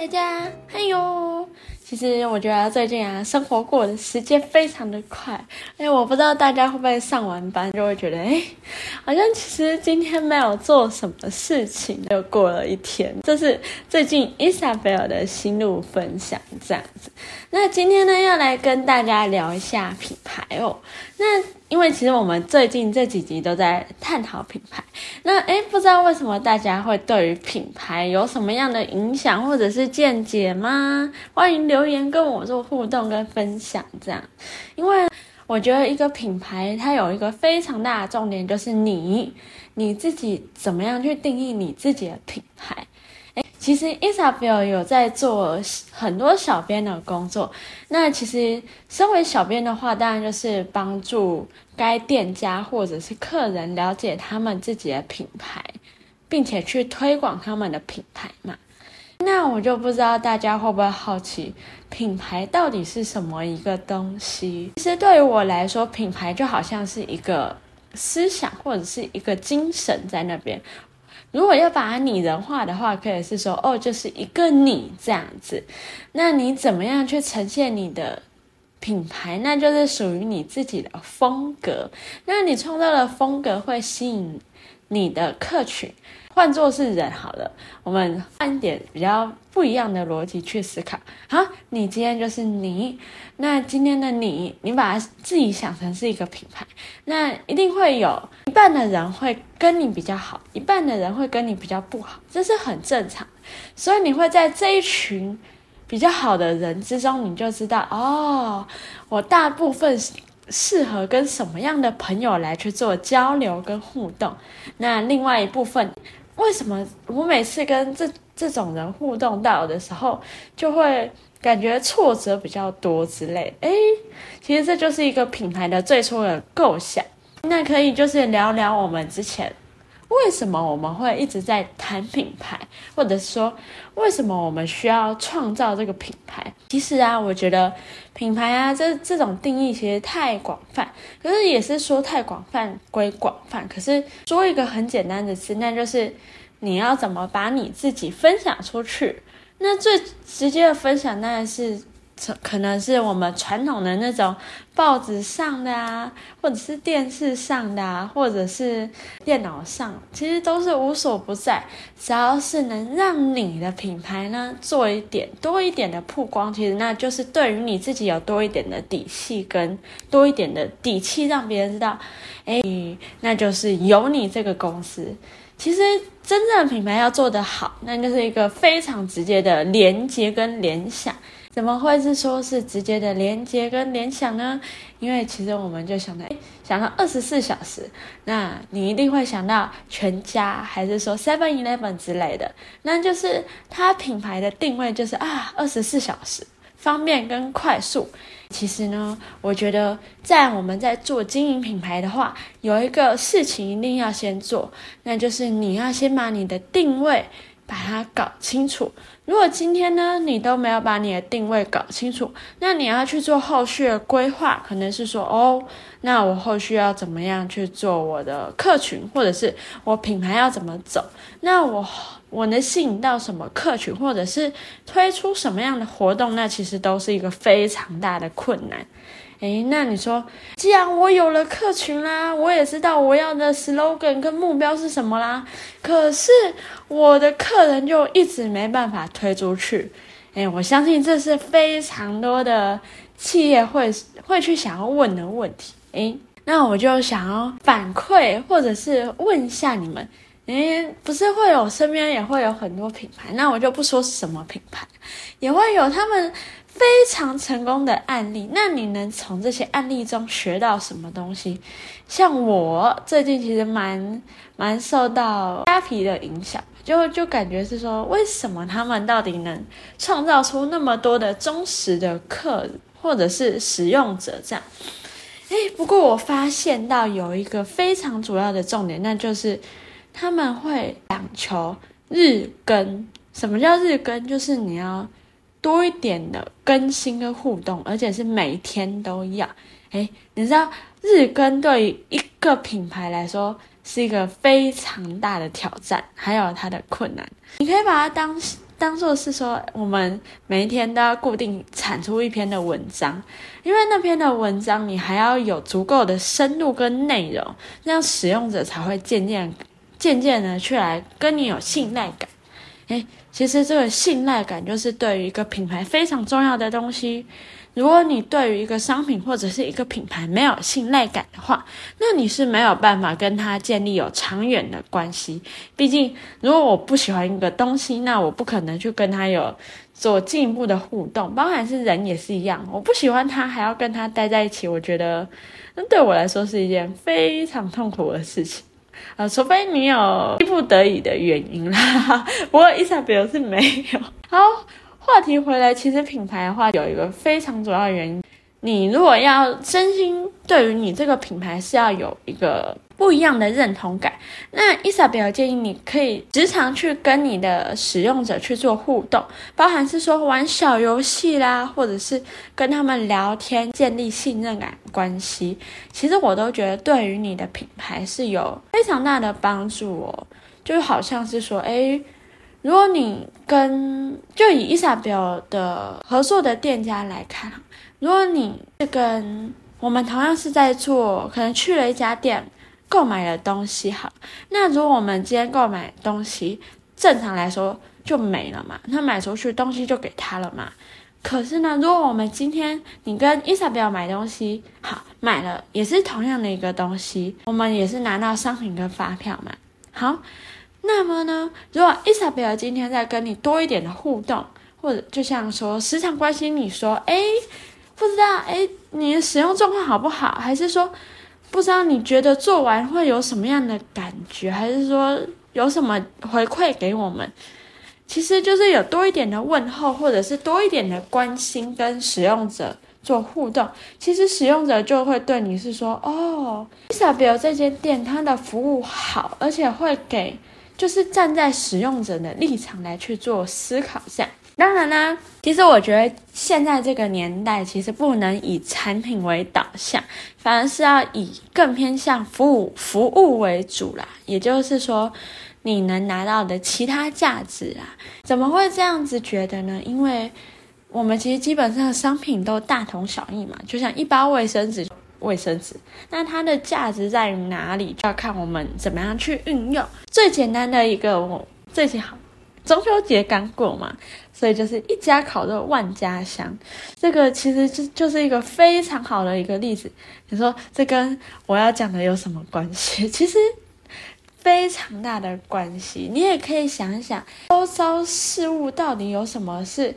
大家，嗨哟！其实我觉得最近啊，生活过的时间非常的快。哎，我不知道大家会不会上完班就会觉得，哎，好像其实今天没有做什么事情，就过了一天。这是最近 Isabel 的心路分享这样子。那今天呢，要来跟大家聊一下品牌哦。那因为其实我们最近这几集都在探讨品牌，那诶，不知道为什么大家会对于品牌有什么样的影响或者是见解吗？欢迎留留言跟我做互动跟分享，这样。因为我觉得一个品牌它有一个非常大的重点，就是你你自己怎么样去定义你自己的品牌。其实 Isabel 有在做很多小编的工作。那其实身为小编的话，当然就是帮助该店家或者是客人了解他们自己的品牌，并且去推广他们的品牌嘛。那我就不知道大家会不会好奇，品牌到底是什么一个东西？其实对于我来说，品牌就好像是一个思想或者是一个精神在那边。如果要把拟人化的话，可以是说，哦，就是一个你这样子。那你怎么样去呈现你的品牌？那就是属于你自己的风格。那你创造的风格会吸引你的客群。换作是人好了，我们换一点比较不一样的逻辑去思考。好，你今天就是你，那今天的你，你把自己想成是一个品牌，那一定会有一半的人会跟你比较好，一半的人会跟你比较不好，这是很正常。所以你会在这一群比较好的人之中，你就知道哦，我大部分适合跟什么样的朋友来去做交流跟互动。那另外一部分。为什么我每次跟这这种人互动到的时候，就会感觉挫折比较多之类？诶，其实这就是一个品牌的最初的构想。那可以就是聊聊我们之前。为什么我们会一直在谈品牌，或者说为什么我们需要创造这个品牌？其实啊，我觉得品牌啊，这这种定义其实太广泛，可是也是说太广泛归广泛。可是说一个很简单的词，那就是你要怎么把你自己分享出去？那最直接的分享当然是。可能是我们传统的那种报纸上的啊，或者是电视上的啊，或者是电脑上，其实都是无所不在。只要是能让你的品牌呢做一点多一点的曝光，其实那就是对于你自己有多一点的底气跟多一点的底气，让别人知道，哎，那就是有你这个公司。其实真正的品牌要做得好，那就是一个非常直接的连接跟联想。怎么会是说是直接的连接跟联想呢？因为其实我们就想到，诶，想到二十四小时，那你一定会想到全家，还是说 Seven Eleven 之类的，那就是它品牌的定位就是啊，二十四小时，方便跟快速。其实呢，我觉得在我们在做经营品牌的话，有一个事情一定要先做，那就是你要先把你的定位。把它搞清楚。如果今天呢，你都没有把你的定位搞清楚，那你要去做后续的规划，可能是说，哦，那我后续要怎么样去做我的客群，或者是我品牌要怎么走？那我我能吸引到什么客群，或者是推出什么样的活动？那其实都是一个非常大的困难。诶，那你说，既然我有了客群啦，我也知道我要的 slogan 跟目标是什么啦，可是我的客人就一直没办法推出去。诶，我相信这是非常多的企业会会去想要问的问题。诶，那我就想要反馈或者是问一下你们，诶，不是会有身边也会有很多品牌，那我就不说是什么品牌，也会有他们。非常成功的案例，那你能从这些案例中学到什么东西？像我最近其实蛮蛮受到虾皮的影响，就就感觉是说，为什么他们到底能创造出那么多的忠实的客或者是使用者这样？诶，不过我发现到有一个非常主要的重点，那就是他们会讲求日更。什么叫日更？就是你要。多一点的更新跟互动，而且是每天都要。诶，你知道日更对于一个品牌来说是一个非常大的挑战，还有它的困难。你可以把它当当做是说，我们每一天都要固定产出一篇的文章，因为那篇的文章你还要有足够的深度跟内容，这样使用者才会渐渐渐渐的去来跟你有信赖感。诶，其实这个信赖感就是对于一个品牌非常重要的东西。如果你对于一个商品或者是一个品牌没有信赖感的话，那你是没有办法跟它建立有长远的关系。毕竟，如果我不喜欢一个东西，那我不可能去跟它有做进一步的互动。包含是人也是一样，我不喜欢它，还要跟它待在一起，我觉得那对我来说是一件非常痛苦的事情。啊，除非你有逼不得已的原因啦，不过伊莎贝尔是没有。好，话题回来，其实品牌的话有一个非常主要的原因，你如果要真心对于你这个品牌是要有一个。不一样的认同感。那伊莎贝尔建议你可以时常去跟你的使用者去做互动，包含是说玩小游戏啦，或者是跟他们聊天，建立信任感关系。其实我都觉得对于你的品牌是有非常大的帮助哦。就好像是说，诶，如果你跟就以伊莎贝尔的合作的店家来看，如果你是跟我们同样是在做，可能去了一家店。购买的东西好，那如果我们今天购买东西，正常来说就没了嘛，那买出去东西就给他了嘛。可是呢，如果我们今天你跟伊莎贝尔买东西，好，买了也是同样的一个东西，我们也是拿到商品跟发票嘛。好，那么呢，如果伊莎贝尔今天再跟你多一点的互动，或者就像说时常关心你说，诶，不知道诶，你的使用状况好不好，还是说。不知道你觉得做完会有什么样的感觉，还是说有什么回馈给我们？其实就是有多一点的问候，或者是多一点的关心，跟使用者做互动。其实使用者就会对你是说：“哦，伊莎贝尔这间店它的服务好，而且会给，就是站在使用者的立场来去做思考，这样。”当然啦，其实我觉得现在这个年代，其实不能以产品为导向，反而是要以更偏向服务服务为主啦。也就是说，你能拿到的其他价值啊，怎么会这样子觉得呢？因为我们其实基本上商品都大同小异嘛，就像一包卫生纸，卫生纸，那它的价值在于哪里，就要看我们怎么样去运用。最简单的一个，我最近好。中秋节刚过嘛，所以就是一家烤肉万家香，这个其实就就是一个非常好的一个例子。你说这跟我要讲的有什么关系？其实非常大的关系。你也可以想一想，周遭事物到底有什么是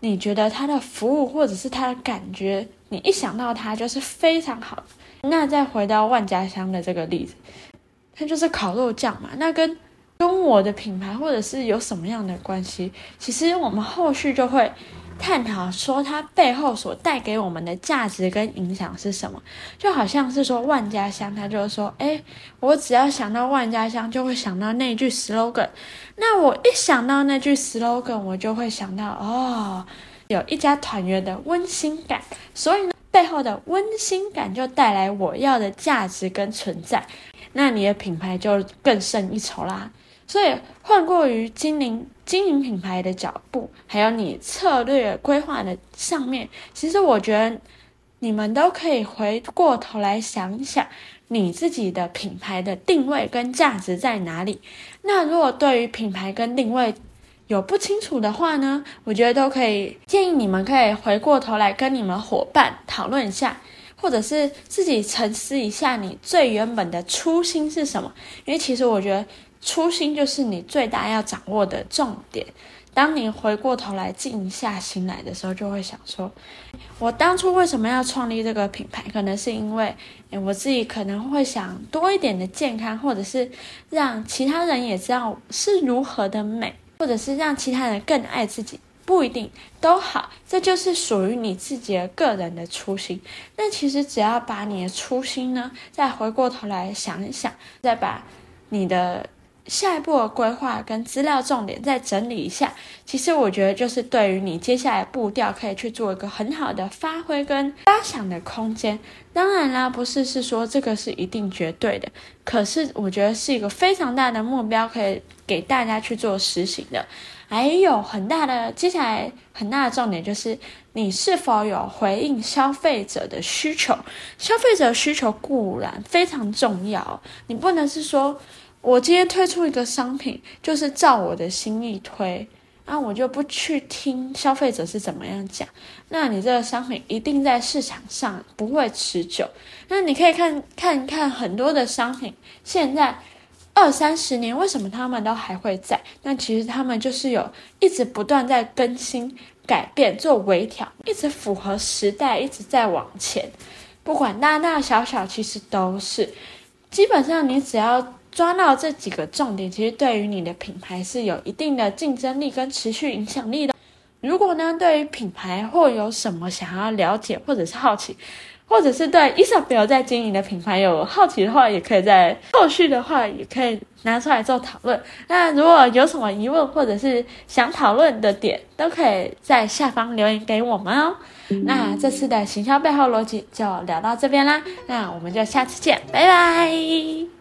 你觉得它的服务或者是它的感觉，你一想到它就是非常好。那再回到万家香的这个例子，它就是烤肉酱嘛，那跟。跟我的品牌或者是有什么样的关系？其实我们后续就会探讨说它背后所带给我们的价值跟影响是什么。就好像是说万家香，他就是说，诶，我只要想到万家香，就会想到那句 slogan。那我一想到那句 slogan，我就会想到哦，有一家团圆的温馨感。所以呢，背后的温馨感就带来我要的价值跟存在。那你的品牌就更胜一筹啦。所以，换过于经营经营品牌的脚步，还有你策略规划的上面，其实我觉得你们都可以回过头来想一想，你自己的品牌的定位跟价值在哪里。那如果对于品牌跟定位有不清楚的话呢，我觉得都可以建议你们可以回过头来跟你们伙伴讨论一下，或者是自己沉思一下，你最原本的初心是什么？因为其实我觉得。初心就是你最大要掌握的重点。当你回过头来静下心来的时候，就会想说：我当初为什么要创立这个品牌？可能是因为，诶，我自己可能会想多一点的健康，或者是让其他人也知道是如何的美，或者是让其他人更爱自己，不一定都好。这就是属于你自己的个人的初心。那其实只要把你的初心呢，再回过头来想一想，再把你的。下一步的规划跟资料重点再整理一下，其实我觉得就是对于你接下来步调可以去做一个很好的发挥跟发想的空间。当然啦，不是是说这个是一定绝对的，可是我觉得是一个非常大的目标，可以给大家去做实行的。还有很大的，接下来很大的重点就是你是否有回应消费者的需求。消费者需求固然非常重要，你不能是说我今天推出一个商品，就是照我的心意推。那、啊、我就不去听消费者是怎么样讲，那你这个商品一定在市场上不会持久。那你可以看看一看很多的商品，现在二三十年，为什么他们都还会在？那其实他们就是有一直不断在更新、改变、做微调，一直符合时代，一直在往前。不管大大小小，其实都是。基本上你只要。抓到这几个重点，其实对于你的品牌是有一定的竞争力跟持续影响力的。如果呢，对于品牌或有什么想要了解或者是好奇，或者是对 Isabel 在经营的品牌有好奇的话，也可以在后续的话也可以拿出来做讨论。那如果有什么疑问或者是想讨论的点，都可以在下方留言给我们哦。那这次的行销背后逻辑就聊到这边啦，那我们就下次见，拜拜。